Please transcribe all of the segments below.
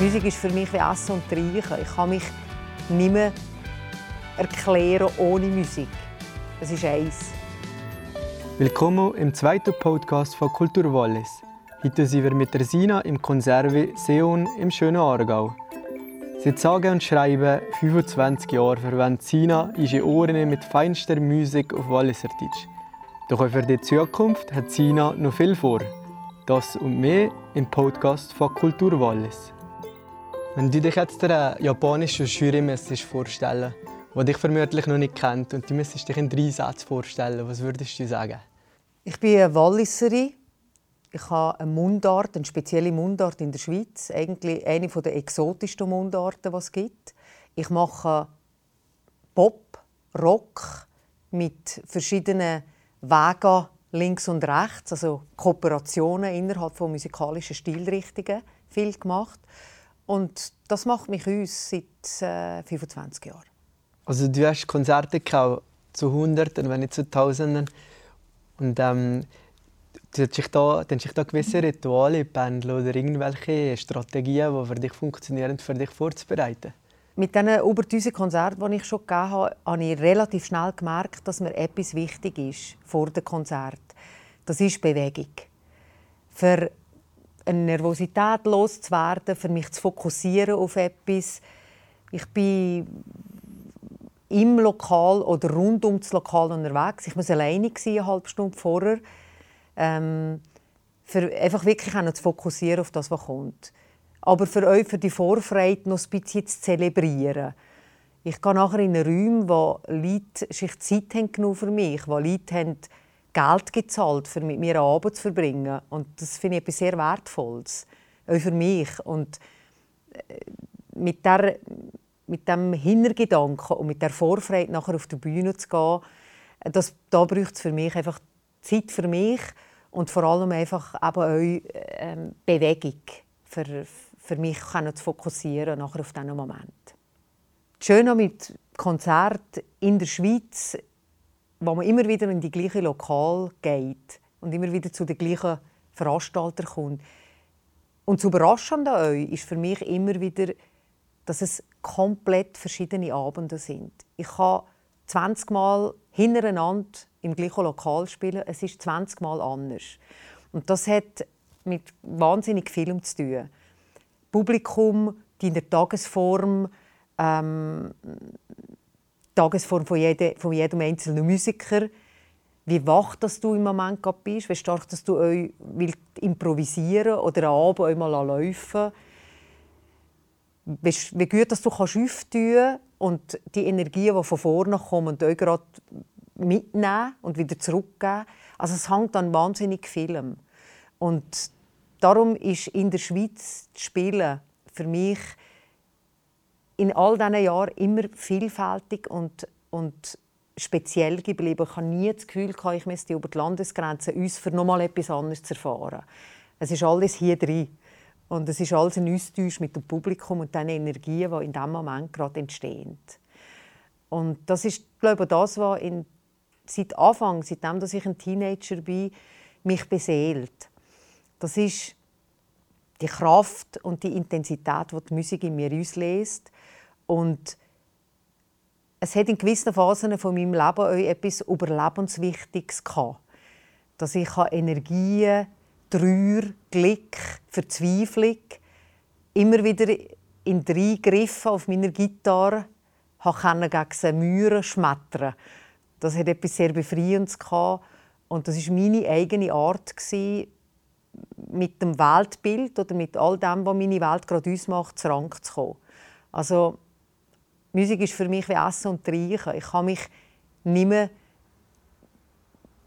Musik ist für mich wie Essen und Trinken. Ich kann mich nicht mehr erklären ohne Musik. Es ist eins. Willkommen im zweiten Podcast von Kultur Wallis. Heute sind wir mit Sina im Konserve Seon im schönen Aargau. Seit sage und schreiben 25 Jahren verwendet Sina ihre Ohren mit feinster Musik auf Walliser Deutsch. Doch auch für die Zukunft hat Sina noch viel vor. Das und mehr im Podcast von Kultur Wallis. Wenn du dich jetzt der japanischen Jury vorstellen die dich vermutlich noch nicht kennt und du müsstest dich in drei Sätzen vorstellen, was würdest du sagen? Ich bin eine Walliserin. Ich habe eine Mundart, eine spezielle Mundart in der Schweiz. Eigentlich eine der exotischsten Mundarten, die es gibt. Ich mache Pop, Rock mit verschiedenen Wegen links und rechts, also Kooperationen innerhalb von musikalischen Stilrichtungen, viel gemacht. Und das macht mich uns seit äh, 25 Jahren. Also du hast Konzerte gehabt, zu Hunderten, wenn nicht zu Tausenden. Und ähm, du hast dich da, du hast da gewisse Rituale pendeln oder irgendwelche Strategien, die für dich funktionieren, für dich vorzubereiten? Mit diesen über 1000 Konzerten, die ich schon gegeben habe, habe ich relativ schnell gemerkt, dass mir etwas wichtig ist vor dem Konzert. Das ist Bewegung. Für eine Nervosität loszuwerden, für mich zu fokussieren auf etwas. Ich bin im Lokal oder rund um das Lokal unterwegs. Ich muss alleine eine halbe Stunde vorher, ähm, für einfach wirklich auch zu fokussieren auf das, was kommt. Aber für euch, für die Vorfreude noch ein bisschen zu zelebrieren. Ich gehe nachher in Räume, wo Leute sich Zeit haben für mich, wo Leute haben Geld gezahlt, um mit mir einen Abend zu verbringen. Und das finde ich etwas sehr Wertvolles, auch für mich. Und äh, mit, der, mit dem Hintergedanken und mit der Vorfreude, nachher auf die Bühne zu gehen, das, da braucht es für mich einfach Zeit für mich und vor allem einfach eben auch ähm, Bewegung, für, für mich zu fokussieren nachher auf diesen Moment. Schön mit Konzert in der Schweiz wo man immer wieder in die gleiche Lokal geht und immer wieder zu den gleichen Veranstaltern kommt. Und das Überraschende an euch ist für mich immer wieder, dass es komplett verschiedene Abende sind. Ich kann 20 Mal hintereinander im gleichen Lokal spielen. Es ist 20 Mal anders. Und das hat mit wahnsinnig vielem zu tun. Publikum, die in der Tagesform ähm, Tagesform von jedem, von jedem einzelnen Musiker. Wie wach dass du im Moment bist, wie stark dass du euch willst improvisieren oder am Abend einmal laufen wie, wie gut dass du kannst auftun und die Energien, die von vorne kommen, euch gerade mitnehmen und wieder zurückgeben. Also es hängt an wahnsinnig vielem. Und darum ist in der Schweiz das Spielen für mich in all diesen Jahren immer vielfältig und, und speziell geblieben. Ich habe nie das Gefühl, gehabt, ich müsste über die Landesgrenzen uns für noch mal etwas anderes zu erfahren. Es ist alles hier drin. Und es ist alles ein Austausch mit dem Publikum und den Energien, die in diesem Moment gerade entstehen. Und das ist, glaube ich, das, was in, seit Anfang, seitdem dass ich ein Teenager bin, mich beseelt. Das ist die Kraft und die Intensität, die die Musik in mir auslöst. Und es hat in gewissen Phasen von meinem Leben auch etwas Überlebenswichtiges gehabt. Dass ich Energien, Trauer, Glück, Verzweiflung immer wieder in drei Griffen auf meiner Gitarre gegen sie Mühren schmettern. Das hat etwas sehr Befreiendes gehabt. Und das war meine eigene Art, mit dem Weltbild oder mit all dem, was meine Welt gerade ausmacht, zu Rang zu kommen. Also, Musik ist für mich wie Essen und Trinken. Ich kann mich nicht mehr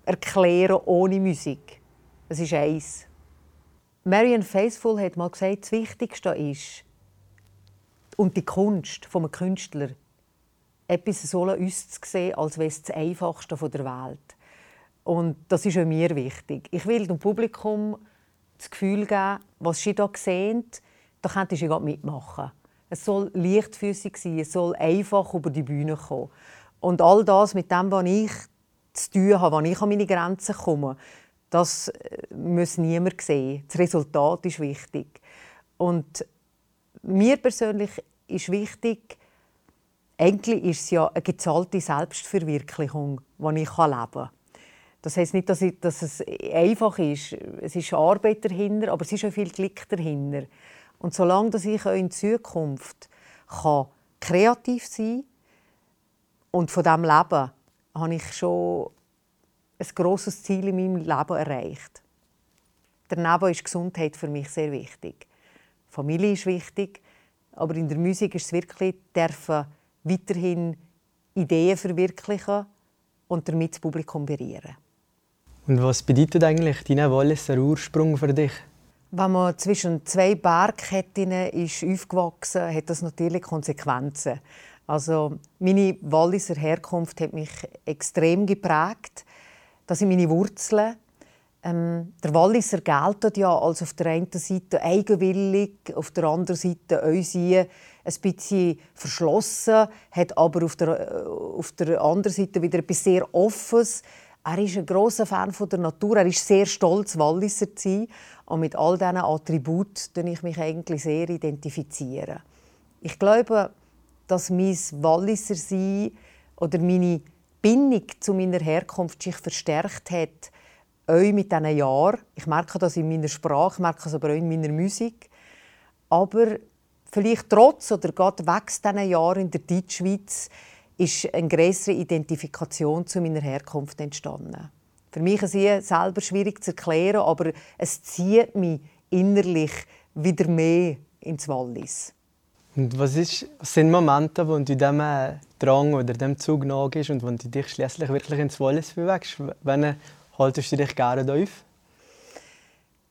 erklären ohne Musik. Es ist eins. Marian Faithfull hat mal gesagt, das Wichtigste ist, und die Kunst vom Künstler, etwas so uns zu sehen, als wäre es das Einfachste der Welt. Und das ist auch mir wichtig. Ich will dem Publikum das Gefühl geben, was sie hier sehen, da könnt ihr mitmachen. Es soll leichtfüßig sein, es soll einfach über die Bühne kommen. Und all das mit dem, was ich zu tun habe, wann ich an meine Grenzen komme, das äh, muss niemand sehen. Das Resultat ist wichtig. Und mir persönlich ist wichtig, eigentlich ist es ja eine gezahlte Selbstverwirklichung, die ich leben kann. Das heißt nicht, dass, ich, dass, es einfach ist. Es ist Arbeit dahinter, aber es ist auch viel Glück dahinter. Und solange dass ich in Zukunft kann kreativ sein und von dem leben, habe ich schon ein grosses Ziel in meinem Leben erreicht. Daneben ist Gesundheit für mich sehr wichtig. Familie ist wichtig, aber in der Musik ist es wirklich dürfen weiterhin Ideen verwirklichen und damit das Publikum berühren. Und was bedeutet eigentlich dein Walliser Ursprung für dich? Wenn man zwischen zwei Bergketten ist aufgewachsen hat das natürlich Konsequenzen. Also meine Walliser Herkunft hat mich extrem geprägt. Das sind meine Wurzeln. Ähm, der Walliser geltet ja als auf der einen Seite eigenwillig, auf der anderen Seite unsere ein bisschen verschlossen, hat aber auf der, äh, auf der anderen Seite wieder etwas sehr Offenes. Er ist ein großer Fan von der Natur. Er ist sehr stolz, Walliser zu sein. Und mit all diesen Attributen ich mich eigentlich sehr identifizieren. Ich glaube, dass mein Walliser sein oder meine Bindung zu meiner Herkunft sich verstärkt hat, auch mit diesen Jahren. Ich merke das in meiner Sprache, ich merke es aber auch in meiner Musik. Aber vielleicht trotz oder gerade wegen diesen Jahren in der Deutschschweiz ist eine größere Identifikation zu meiner Herkunft entstanden. Für mich ist es selber schwierig zu erklären, aber es zieht mich innerlich wieder mehr ins Wallis. Und was, ist, was sind Momente, wo du diesem Drang oder dem Zug nachgehst und wo du dich schließlich wirklich ins Wallis bewegst? Wann haltest du dich gerne auf?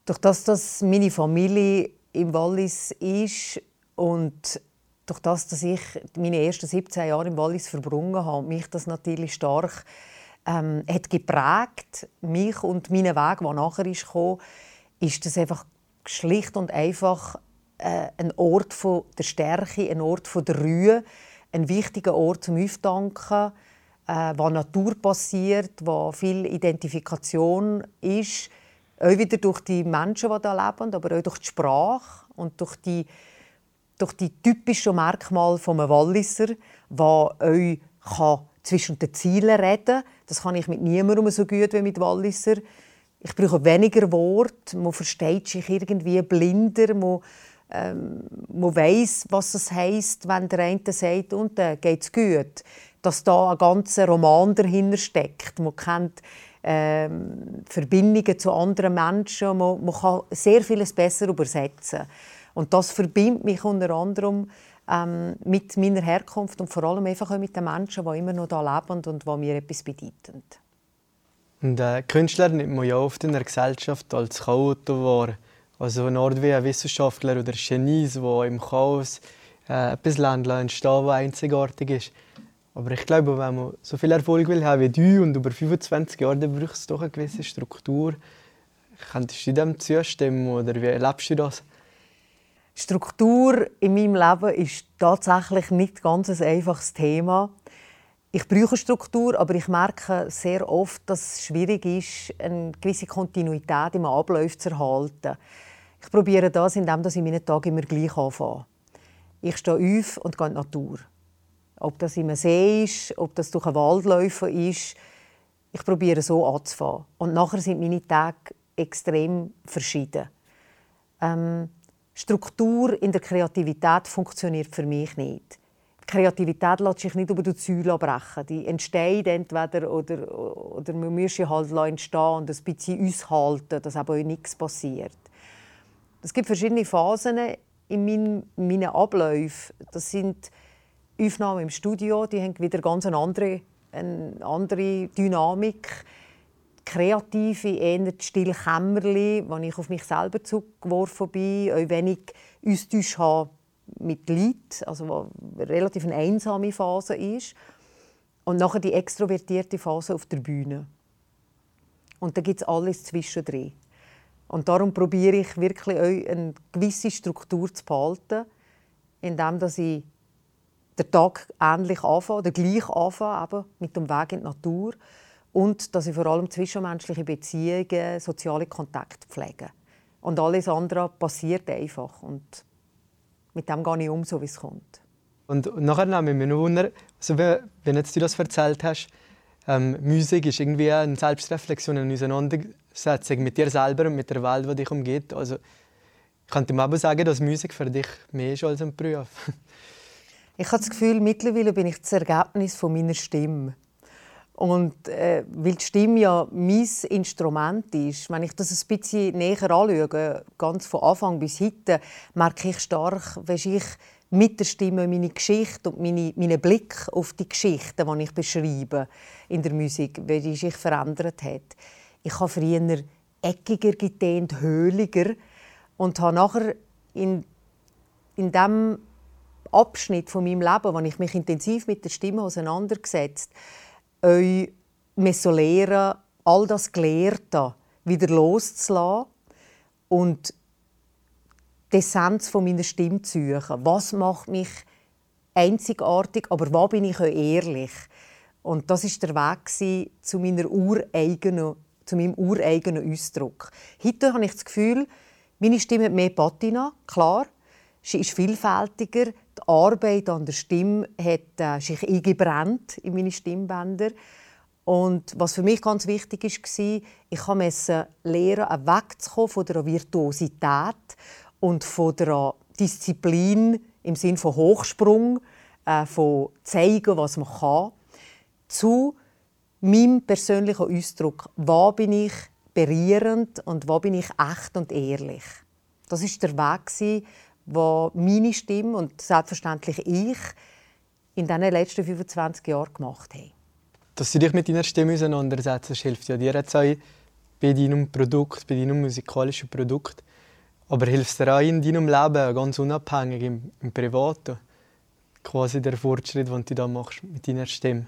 Durch das, dass meine Familie im Wallis ist und durch das, dass ich meine ersten 17 Jahre im Wallis verbrungen habe, mich das natürlich stark ähm, hat geprägt, mich und meinen Weg, der nachher ist ist das einfach schlicht und einfach äh, ein Ort von der Stärke, ein Ort von der Ruhe, ein wichtiger Ort zum Aufdanken, äh, wo Natur passiert, wo viel Identifikation ist, auch wieder durch die Menschen, die da leben, aber auch durch die Sprache und durch die durch die typischen Merkmale des Walliser, der euch kann zwischen den Zielen reden. Das kann ich mit niemandem so gut wie mit Walliser. Ich brauche weniger Worte, man versteht sich irgendwie blinder, man, ähm, man weiß, was es heißt, wenn der eine sagt, und dann geht es gut. Dass da ein ganzer Roman dahinter steckt. Man kennt ähm, Verbindungen zu anderen Menschen, man, man kann sehr vieles besser übersetzen. Und das verbindet mich unter anderem ähm, mit meiner Herkunft und vor allem einfach auch mit den Menschen, die immer noch hier leben und die mir etwas bedeuten. Und äh, Künstler nimmt man ja oft in der Gesellschaft als Chaoten wahr. Also eine Art wie ein Wissenschaftler oder Genies, die im Chaos äh, etwas entstehen was einzigartig ist. Aber ich glaube, wenn man so viel Erfolg will haben wie du und über 25 Jahre, dann braucht es doch eine gewisse Struktur. Könntest du dem zustimmen oder wie erlebst du das? Struktur in meinem Leben ist tatsächlich nicht ganz ein einfaches Thema. Ich brauche Struktur, aber ich merke sehr oft, dass es schwierig ist, eine gewisse Kontinuität im Ablauf zu erhalten. Ich probiere das, indem ich meinen Tag immer gleich anfange. Ich stehe auf und gehe in die Natur. Ob das im See ist, ob das durch einen Wald laufen ist, ich probiere so anzufangen. Und nachher sind meine Tage extrem verschieden. Ähm, Struktur in der Kreativität funktioniert für mich nicht. Die Kreativität lässt sich nicht über die Säule brechen. Die entsteht entweder oder, oder man muss sie halt entstehen und ein bisschen aushalten, dass aber nichts passiert. Es gibt verschiedene Phasen in meinen, meinen Abläufen. Das sind Aufnahmen im Studio, die haben wieder ganz eine andere, eine andere Dynamik kreative, eher stille Kämmerli, wo ich auf mich selber zugeworfen bin, auch wenn ich Austausch habe mit Leuten, also wo relativ eine einsame Phase ist. Und nachher die extrovertierte Phase auf der Bühne. Und da gibt es alles zwischendrin. Und darum probiere ich wirklich auch eine gewisse Struktur zu behalten, indem ich den Tag ähnlich anfange oder gleich anfange, eben mit dem Weg in die Natur und dass ich vor allem zwischenmenschliche Beziehungen, soziale Kontakte pflege. Und alles andere passiert einfach. Und mit dem gehe ich um, so wie es kommt. Und nachher nehme ich mich noch wunder, also wenn jetzt du das erzählt hast, ähm, Musik ist irgendwie eine Selbstreflexion, eine Auseinandersetzung mit dir selber und mit der Welt, die dich umgeht. Also ich könnte mir aber sagen, dass Musik für dich mehr ist als ein Beruf. ich habe das Gefühl, mittlerweile bin ich das Ergebnis von meiner Stimme. Und äh, weil die Stimme ja mein Instrument ist, wenn ich das ein bisschen näher anschaue, ganz von Anfang bis heute, merke ich stark, wie ich mit der Stimme meine Geschichte und meine, meinen Blick auf die Geschichte, die ich beschreibe in der Musik, wie die sich verändert hat. Ich habe früher eckiger getönt, höhliger und habe nachher in, in dem Abschnitt von meinem Leben, wo ich mich intensiv mit der Stimme auseinandergesetzt euch lernen, all das Gelehrte wieder loszulassen und die Essenz von meiner Stimme zu suchen. Was macht mich einzigartig, aber wo bin ich auch ehrlich? Und das ist der Weg zu, meiner ureigenen, zu meinem ureigenen Ausdruck. Heute habe ich das Gefühl, meine Stimme hat mehr Patina, klar. Sie ist vielfältiger. Die Arbeit an der Stimme hat äh, sich eingebrannt in meine Stimmbänder. Und was für mich ganz wichtig war, ich musste lernen, wegzukommen von der Virtuosität und von der Disziplin im Sinne von Hochsprung, äh, von zeigen, was man kann, zu meinem persönlichen Ausdruck. Wo bin ich berührend und wo bin ich echt und ehrlich? Das ist der Weg, wo meine Stimme und selbstverständlich ich in den letzten 25 Jahren gemacht haben. Dass du dich mit deiner Stimme auseinandersetzt, hilft ja dir jetzt auch bei deinem Produkt, bei deinem musikalischen Produkt. Aber hilft dir auch in deinem Leben, ganz unabhängig im, im Privaten, quasi der Fortschritt, den du da machst mit deiner Stimme?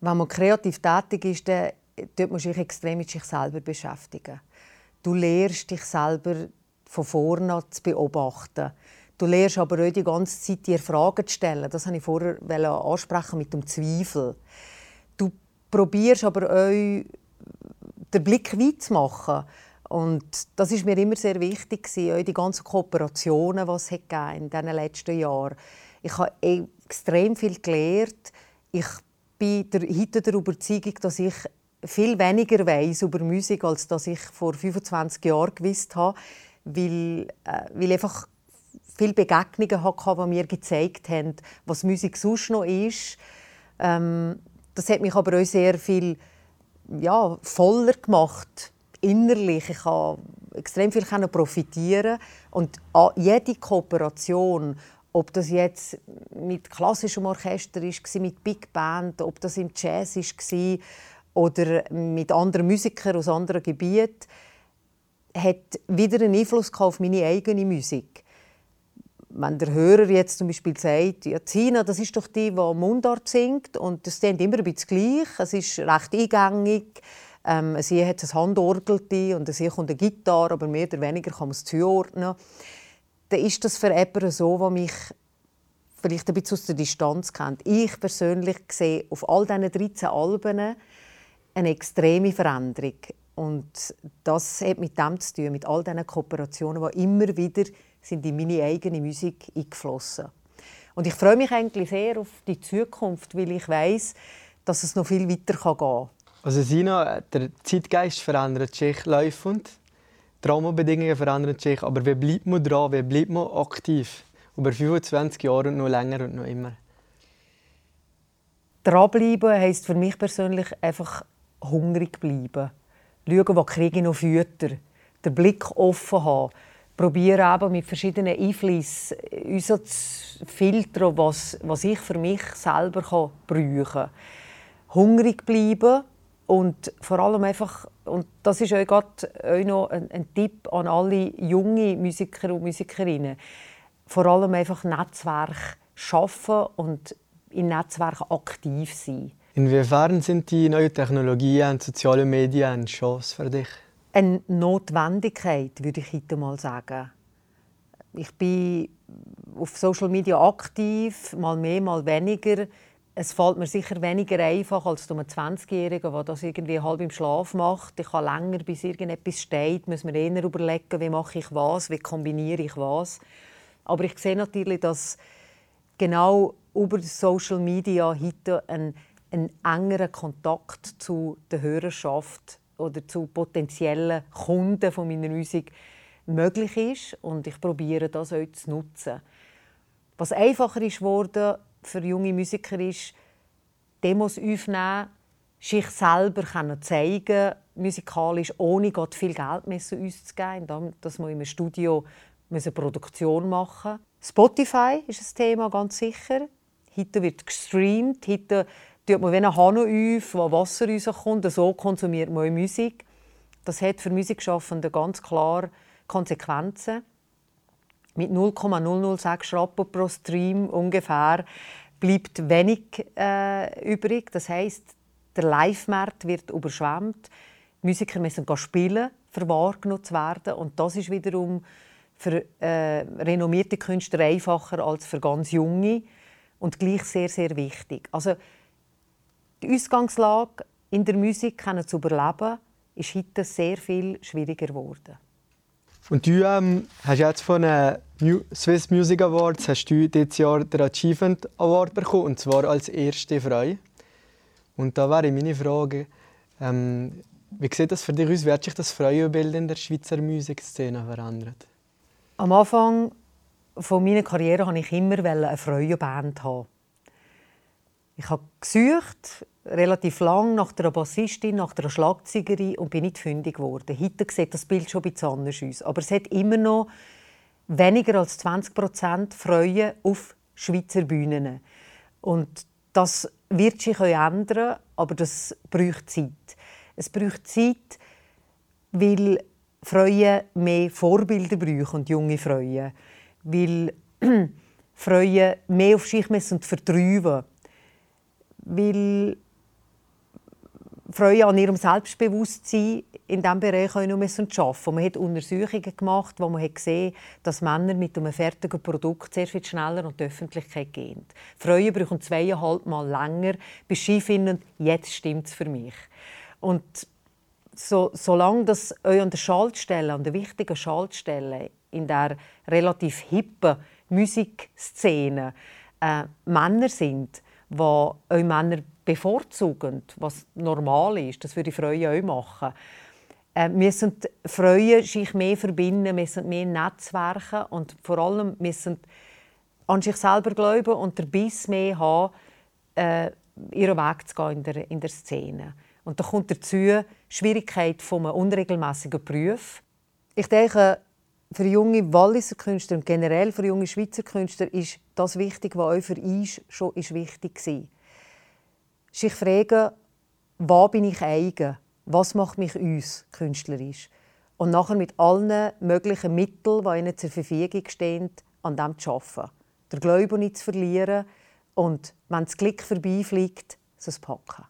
Wenn man kreativ tätig ist, dann dort musst du dich extrem mit sich selber beschäftigen. Du lernst dich selber von vorne zu beobachten. Du lernst aber auch die ganze Zeit dir Fragen zu stellen. Das wollte ich vorher ansprechen mit dem Zweifel. Du probierst aber auch den Blick weit zu machen und das ist mir immer sehr wichtig auch die ganzen Kooperationen, die es in den letzten Jahren Ich habe extrem viel gelernt. Ich bin heute der Überzeugung, dass ich viel weniger weiß über Musik, als dass ich vor 25 Jahren gewusst habe, weil, äh, weil einfach viele Begegnungen hatte, die mir gezeigt haben, was Musik sonst noch ist. Ähm, das hat mich aber auch sehr viel ja, voller gemacht innerlich. Ich habe extrem viel profitieren und jede Kooperation, ob das jetzt mit klassischem Orchester ist, mit Big Band, ob das im Jazz war oder mit anderen Musikern aus anderen Gebieten, hat wieder einen Einfluss auf meine eigene Musik. Wenn der Hörer jetzt zum Beispiel sagt, ja, Zina, das ist doch die, die Mundart singt und das klingt immer ein bisschen gleich, es ist recht eingängig, ähm, sie hat ein Handorgel und sie kommt eine Gitarre, aber mehr oder weniger kann man es zuordnen. Dann ist das für jemanden so, der mich vielleicht ein bisschen aus der Distanz kennt. Ich persönlich sehe auf all diesen 13 Alben eine extreme Veränderung. Und das hat mit dem zu tun, mit all diesen Kooperationen, die immer wieder sind in meine eigene Musik eingeflossen Und ich freue mich eigentlich sehr auf die Zukunft, weil ich weiß, dass es noch viel weiter gehen kann. Also Sina, der Zeitgeist verändert sich laufend, die Rahmenbedingungen verändern sich, aber wie bleibt man dran, wie bleibt man aktiv? Über 25 Jahre und noch länger und noch immer. Dranbleiben heisst für mich persönlich einfach hungrig bleiben. Schauen, was kriege ich noch Fütter. Den Blick offen haben. Probieren eben mit verschiedenen Einflüssen uns zu filtern, was, was ich für mich selber brauchen kann. Hungrig bleiben und vor allem einfach, und das ist auch, auch noch ein, ein Tipp an alle junge Musiker und Musikerinnen, vor allem einfach Netzwerk schaffen und in Netzwerken aktiv sein. Inwiefern sind die neuen Technologien und soziale Medien eine Chance für dich? Eine Notwendigkeit, würde ich heute mal sagen. Ich bin auf Social Media aktiv, mal mehr, mal weniger es fällt mir sicher weniger einfach als einem 20-Jährigen, der das irgendwie halb im Schlaf macht. Ich habe länger, bis irgendetwas steht, muss mir eher überlegen, wie mache ich was, wie kombiniere ich was. Aber ich sehe natürlich, dass genau über Social Media heute ein, ein engerer Kontakt zu der Hörerschaft oder zu potenziellen Kunden von meiner Musik möglich ist und ich probiere das auch zu nutzen. Was einfacher ist worden für junge Musiker ist, Demos aufnehmen, sich selber zeigen musikalisch, ohne Gott viel Geld auszugeben, dass man im Studio eine Produktion machen Spotify ist ein Thema, ganz sicher. Heute wird gestreamt, heute tut man wie ein Hahn auf, wo Wasser rauskommt, so konsumiert man Musik. Das hat für Musikschaffende ganz klar Konsequenzen. Mit 0,006 Rappen pro Stream ungefähr bleibt wenig äh, übrig. Das heißt, der Live-Markt wird überschwemmt. Musiker müssen spielen, für wahrgenommen zu werden. Und das ist wiederum für äh, renommierte Künstler einfacher als für ganz junge und gleich sehr, sehr wichtig. Also die Ausgangslage in der Musik zu überleben, ist heute sehr viel schwieriger geworden. Und du ähm, hast jetzt von den Swiss Music Awards hast du dieses Jahr den Achievement Award bekommen, und zwar als erste Frau. Und da wäre meine Frage, ähm, wie sieht das für dich aus? Wie hat sich das Frauenbild in der Schweizer Musikszene verändert? Am Anfang von meiner Karriere wollte ich immer eine Frauenband haben. Ich habe gesucht, relativ lang nach einer Bassistin, nach einer Schlagzeugerin und bin nicht fündig geworden. Heute sieht das Bild schon ein bisschen anders aus. Aber es hat immer noch weniger als 20 Prozent Frauen auf Schweizer Bühnen. Und das wird sich ändern, aber das braucht Zeit. Es braucht Zeit, weil Frauen mehr Vorbilder brauchen und junge Frauen. Weil Frauen mehr auf sich müssen vertreiben weil Frauen an ihrem Selbstbewusstsein in diesem Bereich auch noch arbeiten Man hat Untersuchungen gemacht, wo man gesehen hat, dass Männer mit einem fertigen Produkt sehr viel schneller an die Öffentlichkeit gehen. Frauen brauchen zweieinhalb Mal länger, bis sie finden, jetzt stimmt es für mich. Und so, solange das euch an der Schaltstelle, an der wichtigen Schaltstelle in der relativ hippen Musikszene äh, Männer sind, die euch Männer bevorzugen, was normal ist, das würde Frauen auch machen. Äh, müssen Frauen sich mehr verbinden, müssen mehr Netzwerke und vor allem müssen an sich selber glauben und den Biss mehr haben, äh, ihren Weg zu gehen in der, in der Szene. Und da kommt dazu die Schwierigkeit von einem unregelmäßigen Beruf. Ich denke, für junge Walliser Künstler und generell für junge Schweizer Künstler ist das wichtig, was auch für uns schon ist wichtig war. Sich fragen, was bin ich eigen? Was macht mich uns künstlerisch? Und nachher mit allen möglichen Mitteln, die ihnen zur Verfügung stehen, an dem zu arbeiten. Der Glauben nicht zu verlieren und, wenn das Glück vorbeifliegt, es packen.